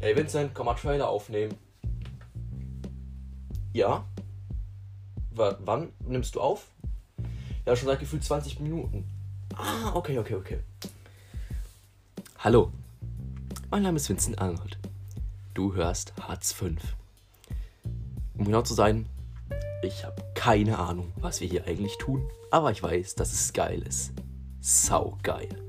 Ey Vincent, komm mal Trailer aufnehmen. Ja? W wann nimmst du auf? Ja, schon seit gefühlt 20 Minuten. Ah, okay, okay, okay. Hallo, mein Name ist Vincent Arnold. Du hörst Hartz V. Um genau zu sein, ich habe keine Ahnung, was wir hier eigentlich tun, aber ich weiß, dass es geil ist. Sau geil.